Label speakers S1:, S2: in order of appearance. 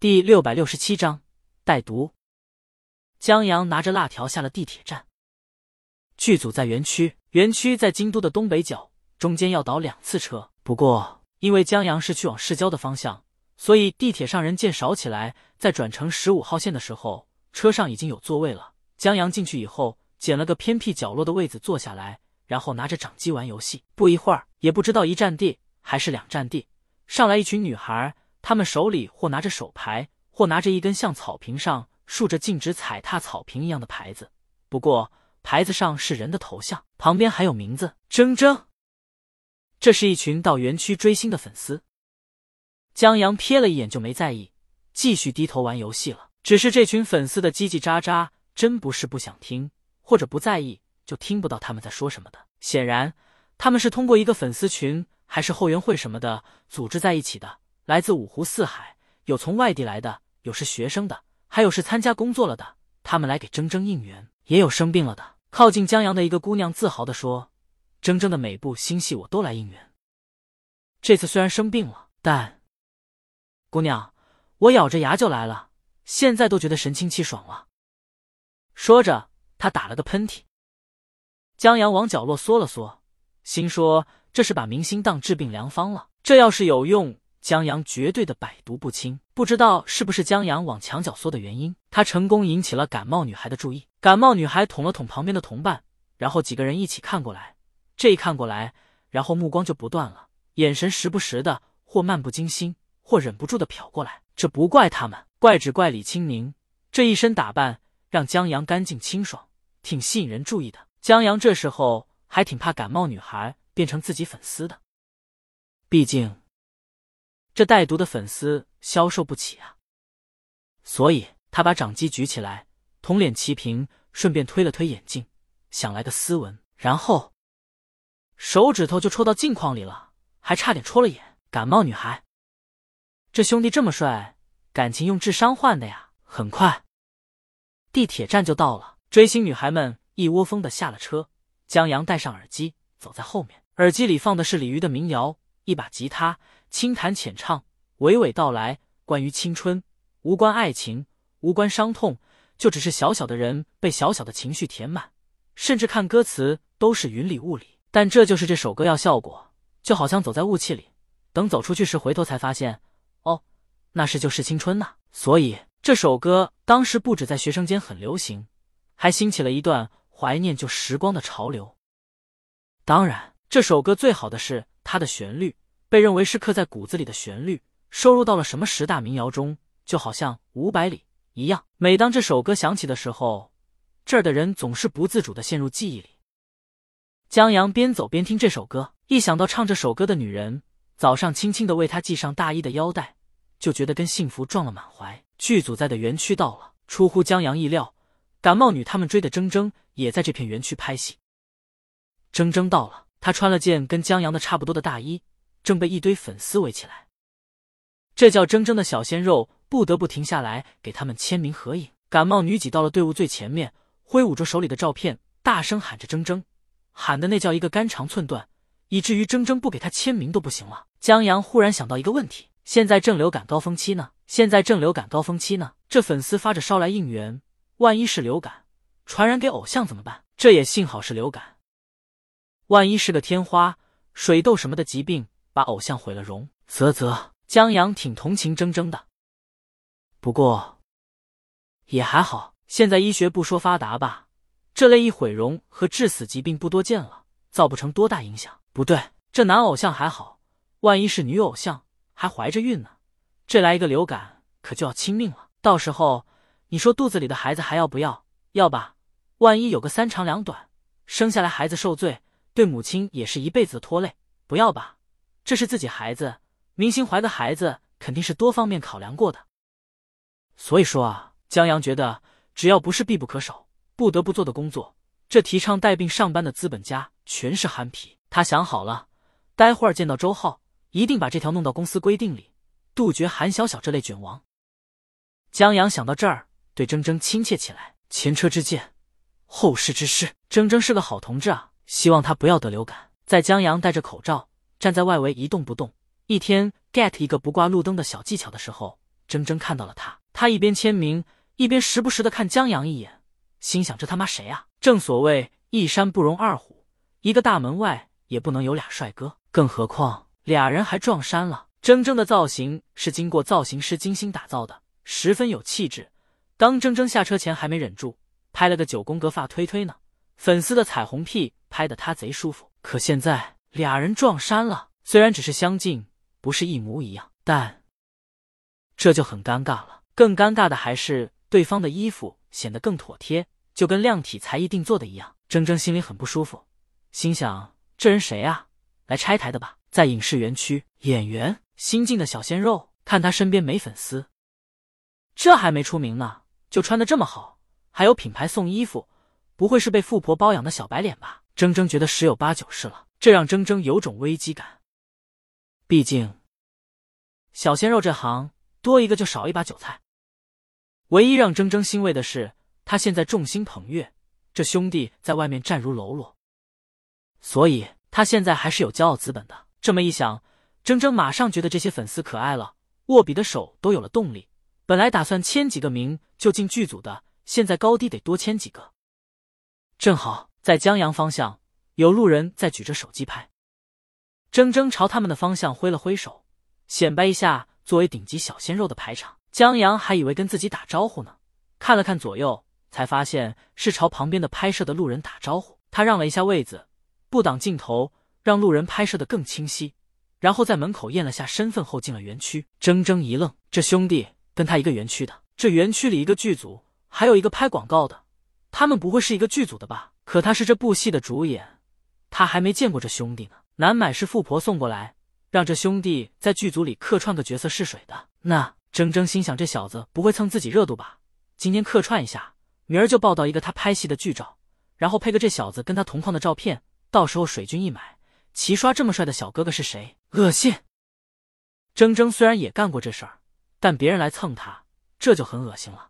S1: 第六百六十七章带毒。江阳拿着辣条下了地铁站。剧组在园区，园区在京都的东北角，中间要倒两次车。不过因为江阳是去往市郊的方向，所以地铁上人渐少起来。在转乘十五号线的时候，车上已经有座位了。江阳进去以后，捡了个偏僻角落的位子坐下来，然后拿着掌机玩游戏。不一会儿，也不知道一站地还是两站地，上来一群女孩。他们手里或拿着手牌，或拿着一根像草坪上竖着禁止踩踏草坪一样的牌子。不过牌子上是人的头像，旁边还有名字“铮铮”。这是一群到园区追星的粉丝。江阳瞥了一眼就没在意，继续低头玩游戏了。只是这群粉丝的叽叽喳喳，真不是不想听或者不在意就听不到他们在说什么的。显然，他们是通过一个粉丝群还是后援会什么的组织在一起的。来自五湖四海，有从外地来的，有是学生的，还有是参加工作了的。他们来给铮铮应援，也有生病了的。靠近江阳的一个姑娘自豪地说：“铮铮的每部新戏我都来应援。这次虽然生病了，但姑娘，我咬着牙就来了，现在都觉得神清气爽了。”说着，他打了个喷嚏。江阳往角落缩了缩，心说：“这是把明星当治病良方了。这要是有用。”江阳绝对的百毒不侵，不知道是不是江阳往墙角缩的原因，他成功引起了感冒女孩的注意。感冒女孩捅了捅旁边的同伴，然后几个人一起看过来。这一看过来，然后目光就不断了，眼神时不时的或漫不经心，或忍不住的瞟过来。这不怪他们，怪只怪李清明这一身打扮让江阳干净清爽，挺吸引人注意的。江阳这时候还挺怕感冒女孩变成自己粉丝的，毕竟。这带毒的粉丝消受不起啊！所以他把掌机举起来，同脸齐平，顺便推了推眼镜，想来个斯文，然后手指头就戳到镜框里了，还差点戳了眼。感冒女孩，这兄弟这么帅，感情用智商换的呀！很快，地铁站就到了，追星女孩们一窝蜂的下了车。江阳戴上耳机，走在后面，耳机里放的是李鱼的民谣，一把吉他。轻弹浅唱，娓娓道来关于青春，无关爱情，无关伤痛，就只是小小的人被小小的情绪填满，甚至看歌词都是云里雾里。但这就是这首歌要效果，就好像走在雾气里，等走出去时回头才发现，哦，那是就是青春呐。所以这首歌当时不止在学生间很流行，还兴起了一段怀念旧时光的潮流。当然，这首歌最好的是它的旋律。被认为是刻在骨子里的旋律，收入到了什么十大民谣中，就好像五百里一样。每当这首歌响起的时候，这儿的人总是不自主的陷入记忆里。江阳边走边听这首歌，一想到唱这首歌的女人早上轻轻的为他系上大衣的腰带，就觉得跟幸福撞了满怀。剧组在的园区到了，出乎江阳意料，感冒女他们追的铮铮也在这片园区拍戏。铮铮到了，她穿了件跟江阳的差不多的大衣。正被一堆粉丝围起来，这叫铮铮的小鲜肉不得不停下来给他们签名合影。感冒女挤到了队伍最前面，挥舞着手里的照片，大声喊着“铮铮”，喊的那叫一个肝肠寸断，以至于铮铮不给他签名都不行了。江阳忽然想到一个问题：现在正流感高峰期呢，现在正流感高峰期呢，这粉丝发着烧来应援，万一是流感传染给偶像怎么办？这也幸好是流感，万一是个天花、水痘什么的疾病。把偶像毁了容，啧啧，江阳挺同情铮铮的，不过也还好，现在医学不说发达吧，这类易毁容和致死疾病不多见了，造不成多大影响。不对，这男偶像还好，万一是女偶像还怀着孕呢，这来一个流感可就要亲命了。到时候你说肚子里的孩子还要不要？要吧，万一有个三长两短，生下来孩子受罪，对母亲也是一辈子的拖累。不要吧。这是自己孩子，明星怀的孩子肯定是多方面考量过的。所以说啊，江阳觉得只要不是必不可少、不得不做的工作，这提倡带病上班的资本家全是憨皮。他想好了，待会儿见到周浩，一定把这条弄到公司规定里，杜绝韩小小这类卷王。江阳想到这儿，对铮铮亲切起来。前车之鉴，后事之师，铮铮是个好同志啊，希望他不要得流感。在江阳戴着口罩。站在外围一动不动，一天 get 一个不挂路灯的小技巧的时候，铮铮看到了他，他一边签名，一边时不时的看江阳一眼，心想：这他妈谁啊？正所谓一山不容二虎，一个大门外也不能有俩帅哥，更何况俩人还撞衫了。铮铮的造型是经过造型师精心打造的，十分有气质。当铮铮下车前，还没忍住拍了个九宫格发推推呢。粉丝的彩虹屁拍的他贼舒服。可现在俩人撞衫了，虽然只是相近，不是一模一样，但这就很尴尬了。更尴尬的还是对方的衣服显得更妥帖，就跟量体裁衣定做的一样。铮铮心里很不舒服，心想：这人谁啊？来拆台的吧？在影视园区，演员新晋的小鲜肉，看他身边没粉丝，这还没出名呢，就穿的这么好，还有品牌送衣服，不会是被富婆包养的小白脸吧？铮铮觉得十有八九是了，这让铮铮有种危机感。毕竟，小鲜肉这行多一个就少一把韭菜。唯一让铮铮欣慰的是，他现在众星捧月，这兄弟在外面站如喽啰，所以他现在还是有骄傲资本的。这么一想，铮铮马上觉得这些粉丝可爱了，握笔的手都有了动力。本来打算签几个名就进剧组的，现在高低得多签几个。正好在江阳方向有路人在举着手机拍，铮铮朝他们的方向挥了挥手，显摆一下作为顶级小鲜肉的排场。江阳还以为跟自己打招呼呢，看了看左右，才发现是朝旁边的拍摄的路人打招呼。他让了一下位子，不挡镜头。让路人拍摄的更清晰，然后在门口验了下身份后进了园区。铮铮一愣，这兄弟跟他一个园区的，这园区里一个剧组，还有一个拍广告的，他们不会是一个剧组的吧？可他是这部戏的主演，他还没见过这兄弟呢。难买是富婆送过来，让这兄弟在剧组里客串个角色试水的。那铮铮心想，这小子不会蹭自己热度吧？今天客串一下，明儿就报道一个他拍戏的剧照，然后配个这小子跟他同框的照片，到时候水军一买。齐刷这么帅的小哥哥是谁？恶心！铮铮虽然也干过这事儿，但别人来蹭他，这就很恶心了。